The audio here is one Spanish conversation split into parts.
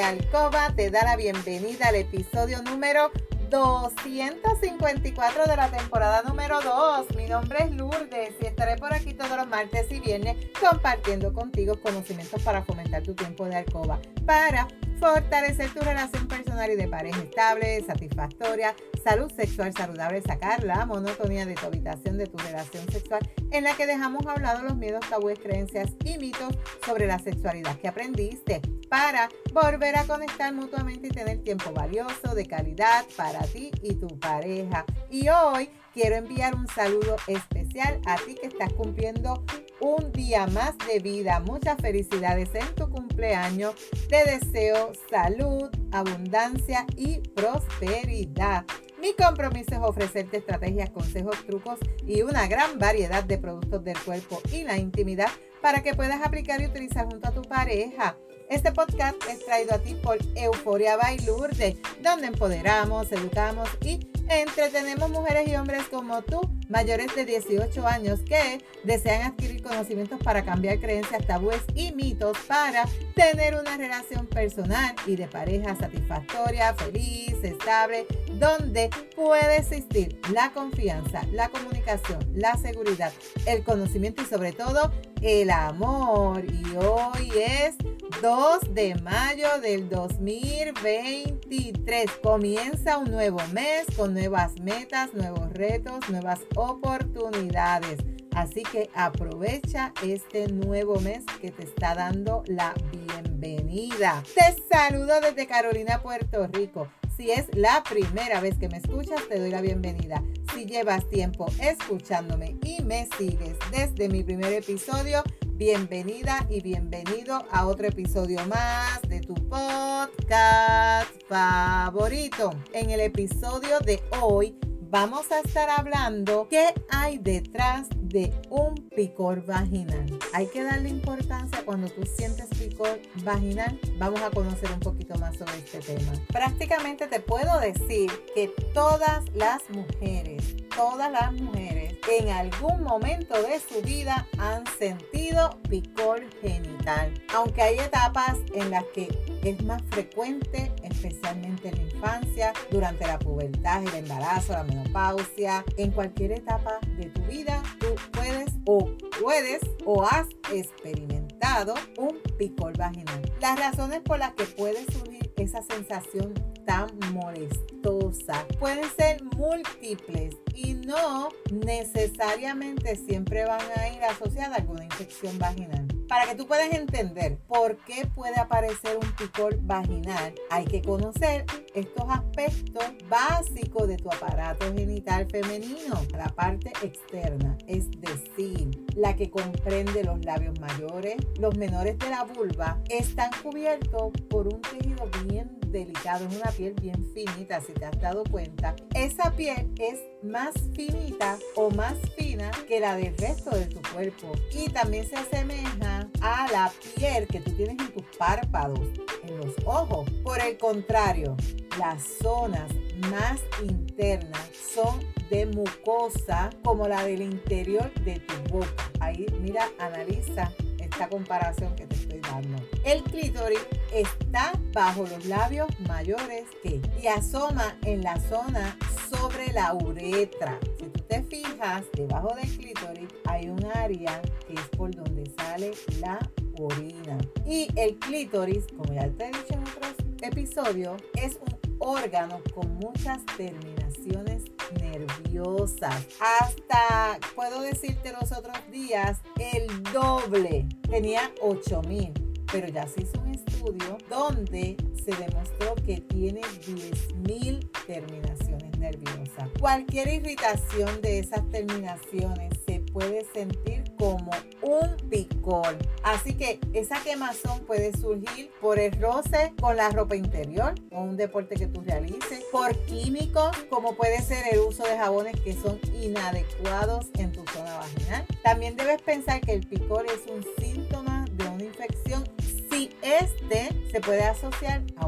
Alcoba te da la bienvenida al episodio número 254 de la temporada número 2. Mi nombre es Lourdes y estaré por aquí todos los martes y viernes compartiendo contigo conocimientos para fomentar tu tiempo de alcoba, para fortalecer tu relación personal y de pareja estable, satisfactoria, salud sexual saludable, sacar la monotonía de tu habitación de tu relación sexual en la que dejamos hablados los miedos, tabúes, creencias y mitos sobre la sexualidad que aprendiste para volver a conectar mutuamente y tener tiempo valioso, de calidad para ti y tu pareja. Y hoy quiero enviar un saludo especial a ti que estás cumpliendo un día más de vida. Muchas felicidades en tu cumpleaños. Te deseo salud, abundancia y prosperidad. Mi compromiso es ofrecerte estrategias, consejos, trucos y una gran variedad de productos del cuerpo y la intimidad para que puedas aplicar y utilizar junto a tu pareja. Este podcast es traído a ti por Euforia Bailurde, donde empoderamos, educamos y entretenemos mujeres y hombres como tú, mayores de 18 años, que desean adquirir conocimientos para cambiar creencias, tabúes y mitos para tener una relación personal y de pareja satisfactoria, feliz, estable, donde puede existir la confianza, la comunicación, la seguridad, el conocimiento y sobre todo el amor. Y hoy es 2 de mayo del 2023. Comienza un nuevo mes con nuevas metas, nuevos retos, nuevas oportunidades. Así que aprovecha este nuevo mes que te está dando la bienvenida. Te saludo desde Carolina, Puerto Rico. Si es la primera vez que me escuchas, te doy la bienvenida. Si llevas tiempo escuchándome y me sigues desde mi primer episodio, bienvenida y bienvenido a otro episodio más de tu podcast favorito. En el episodio de hoy vamos a estar hablando qué hay detrás de un picor vaginal. Hay que darle importancia cuando tú sientes picor vaginal. Vamos a conocer un poquito más sobre este tema. Prácticamente te puedo decir que todas las mujeres, todas las mujeres en algún momento de su vida han sentido picor genital. Aunque hay etapas en las que es más frecuente, especialmente en la infancia, durante la pubertad, el embarazo, la menopausia, en cualquier etapa de tu vida, tú puedes o puedes o has experimentado un picor vaginal. Las razones por las que puede surgir esa sensación tan molestosa pueden ser múltiples y no necesariamente siempre van a ir asociadas con una infección vaginal. Para que tú puedas entender por qué puede aparecer un picor vaginal, hay que conocer estos aspectos básicos de tu aparato genital femenino, la parte externa, es decir, la que comprende los labios mayores, los menores de la vulva, están cubiertos por un tejido bien delicado, es una piel bien finita, si te has dado cuenta. Esa piel es más finita o más fina que la del resto de tu cuerpo y también se asemeja a la piel que tú tienes en tus párpados, en los ojos. Por el contrario, las zonas más internas son de mucosa como la del interior de tu boca. Ahí mira, analiza esta comparación que te estoy dando. El clítoris está bajo los labios mayores que y asoma en la zona sobre la uretra. Si tú te fijas, debajo del clítoris hay un área que es por donde sale la orina. Y el clítoris, como ya te he dicho en otros episodios, es un órgano con muchas terminaciones nerviosas. Hasta puedo decirte los otros días, el doble tenía 8000, pero ya se hizo un estudio donde se demostró que tiene 10.000 terminaciones nerviosas. Cualquier irritación de esas terminaciones se puede sentir como un picor. Así que esa quemazón puede surgir por el roce con la ropa interior o un deporte que tú realices, por químicos como puede ser el uso de jabones que son inadecuados en tu zona vaginal. También debes pensar que el picor es un síntoma de una infección si este se puede asociar a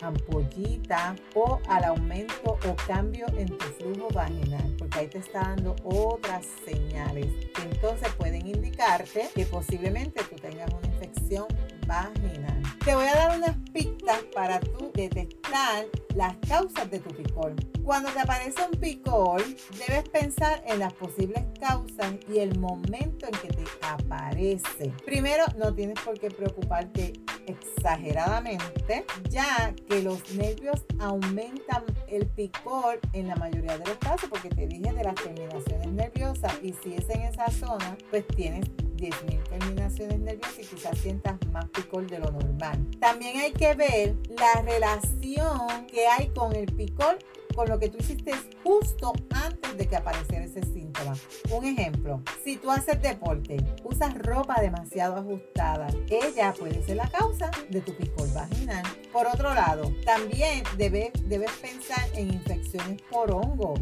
ampollita o al aumento o cambio en tu flujo vaginal, porque ahí te está dando otras señales que entonces pueden indicarte que posiblemente tú tengas una infección vaginal. Te voy a dar unas pistas para tú detectar las causas de tu picor. Cuando te aparece un picor, debes pensar en las posibles causas y el momento en que te aparece. Primero, no tienes por qué preocuparte exageradamente, ya que los nervios aumentan el picor en la mayoría de los casos, porque te dije de las terminaciones nerviosas y si es en esa zona, pues tienes 10.000 terminaciones nerviosas y quizás sientas más picor de lo normal. También hay que ver la relación que hay con el picor con lo que tú hiciste justo antes de que apareciera ese síntoma. Un ejemplo, si tú haces deporte, usas ropa demasiado ajustada, ella puede ser la causa de tu picor vaginal. Por otro lado, también debes, debes pensar en infecciones por hongo.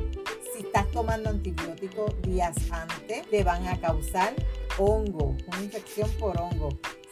Si estás tomando antibióticos días antes, te van a causar hongo, una infección por hongo.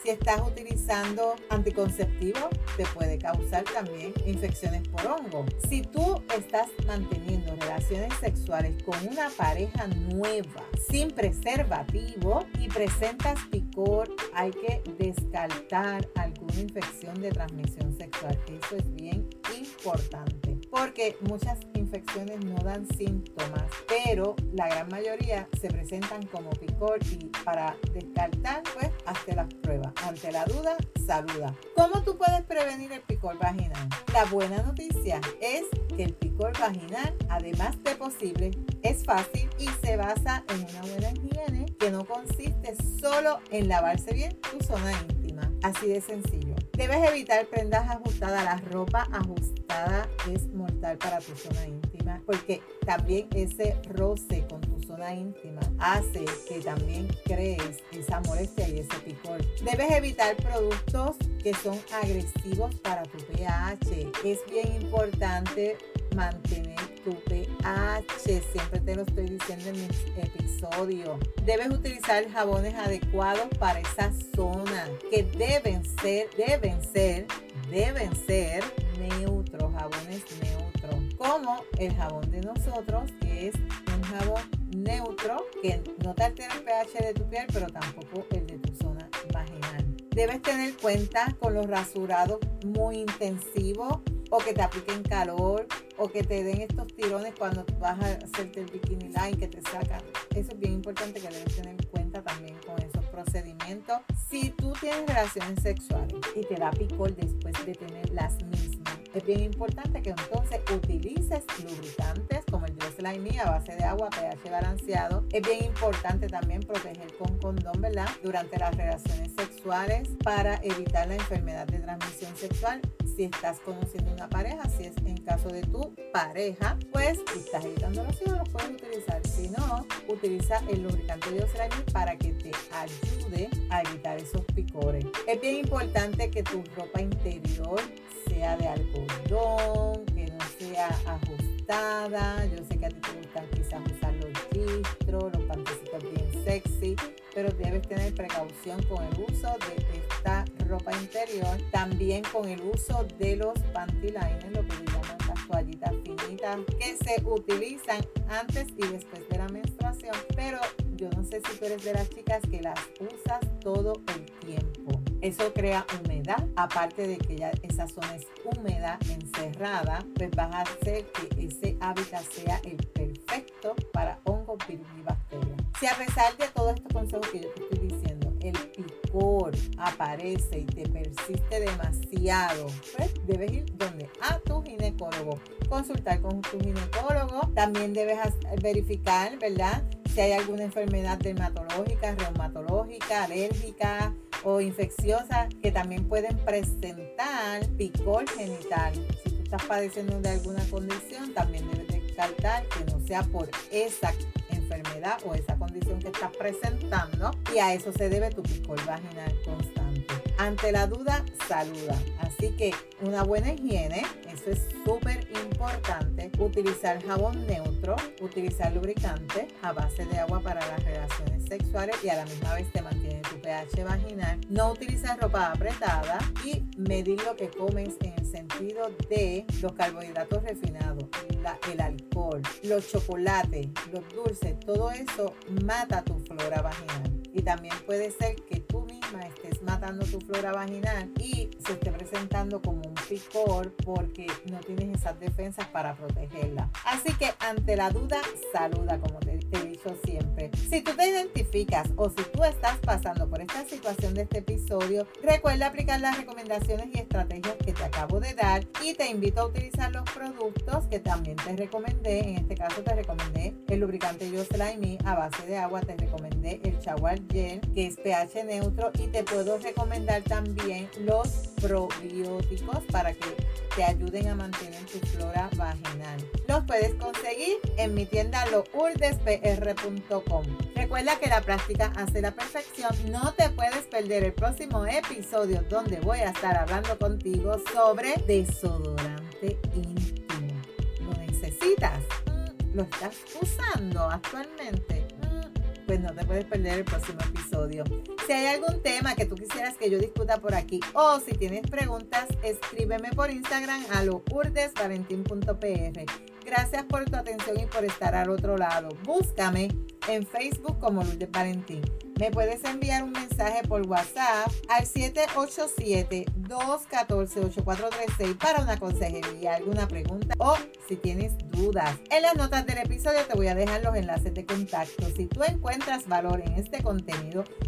Si estás utilizando anticonceptivos, te puede causar también infecciones por hongo. Si tú estás manteniendo relaciones sexuales con una pareja nueva, sin preservativo y presentas picor, hay que descartar alguna infección de transmisión sexual. Eso es bien importante porque muchas infecciones no dan síntomas, pero la gran mayoría se presentan como picor y para descartar, pues, hazte las pruebas. Ante la duda, saluda. ¿Cómo tú puedes prevenir el picor vaginal? La buena noticia es que el picor vaginal, además de posible, es fácil y se basa en una buena higiene que no consiste solo en lavarse bien tu zona íntima. Así de sencillo. Debes evitar prendas ajustadas. La ropa ajustada es mortal para tu zona íntima porque también ese roce con tu zona íntima hace que también crees esa molestia y ese picor. Debes evitar productos que son agresivos para tu pH. Es bien importante mantener tu pH. Siempre te lo estoy diciendo en mis episodios. Debes utilizar jabones adecuados para esa zona que deben ser, deben ser, deben ser neutros, jabones neutros. Como el jabón de nosotros, que es un jabón neutro que no te altera el pH de tu piel, pero tampoco el de tu zona vaginal. Debes tener cuenta con los rasurados muy intensivos o que te apliquen calor o que te den estos tirones cuando vas a hacerte el bikini line que te sacan. Eso es bien importante que debes tener en cuenta también con esos procedimientos. Si tú tienes relaciones sexuales y te da picor después de tener las mismas, es bien importante que entonces utilices lubricantes como el Slime a base de agua, pH balanceado. Es bien importante también proteger con condón, ¿verdad? Durante las relaciones sexuales para evitar la enfermedad de transmisión sexual si estás conociendo una pareja, si es en caso de tu pareja, pues si estás evitando los hijos, los puedes utilizar. Si no, utiliza el lubricante de Oceanic para que te ayude a evitar esos picores. Es bien importante que tu ropa interior sea de algodón, que no sea ajustada. Yo sé que a ti te gustan quizás usar los gistros, los pantecitos bien sexy, pero debes tener precaución con el uso de esta ropa interior, también con el uso de los panty liners, lo que llaman las toallitas finitas que se utilizan antes y después de la menstruación, pero yo no sé si tú eres de las chicas que las usas todo el tiempo. Eso crea humedad, aparte de que ya esa zona es húmeda, encerrada, pues vas a hacer que ese hábitat sea el perfecto para hongos, virus y bacterias. Si a pesar de todos estos consejos que yo te estoy diciendo, el picor aparece y te persiste demasiado, pues debes ir donde a tu ginecólogo, consultar con tu ginecólogo. También debes verificar, ¿verdad? Si hay alguna enfermedad dermatológica, reumatológica, alérgica o infecciosa que también pueden presentar picor genital. Si tú estás padeciendo de alguna condición, también debes descartar que no sea por esa enfermedad o esa condición que estás presentando y a eso se debe tu picor vaginal constante. Ante la duda, saluda. Así que una buena higiene, es súper importante. Utilizar jabón neutro, utilizar lubricante a base de agua para las relaciones sexuales y a la misma vez te mantiene tu pH vaginal. No utilizar ropa apretada y medir lo que comes en el sentido de los carbohidratos refinados, el alcohol, los chocolates, los dulces, todo eso mata tu flora vaginal. Y también puede ser que tú matando tu flora vaginal y se esté presentando como un picor porque no tienes esas defensas para protegerla. Así que ante la duda, saluda como te, he dicho siempre. Si tú te identificas o si tú estás pasando por esta situación de este episodio, recuerda aplicar las recomendaciones y estrategias que te acabo de dar y te invito a utilizar los productos que también te recomendé. En este caso te recomendé el lubricante Yo a base de agua, te recomendé el Shower Gel que es pH neutro y te recomendar también los probióticos para que te ayuden a mantener tu flora vaginal. Los puedes conseguir en mi tienda lourdespr.com. Recuerda que la práctica hace la perfección. No te puedes perder el próximo episodio donde voy a estar hablando contigo sobre desodorante íntimo. ¿Lo necesitas? ¿Lo estás usando actualmente? Pues no te puedes perder el próximo episodio. Si hay algún tema que tú quisieras que yo discuta por aquí o si tienes preguntas, escríbeme por Instagram a lourdesvalentín.pr. Gracias por tu atención y por estar al otro lado. Búscame en Facebook como Lourdes Valentín. Me puedes enviar un mensaje por WhatsApp al 787-214-8436 para una consejería, alguna pregunta o si tienes dudas. En las notas del episodio te voy a dejar los enlaces de contacto. Si tú encuentras valor en este contenido,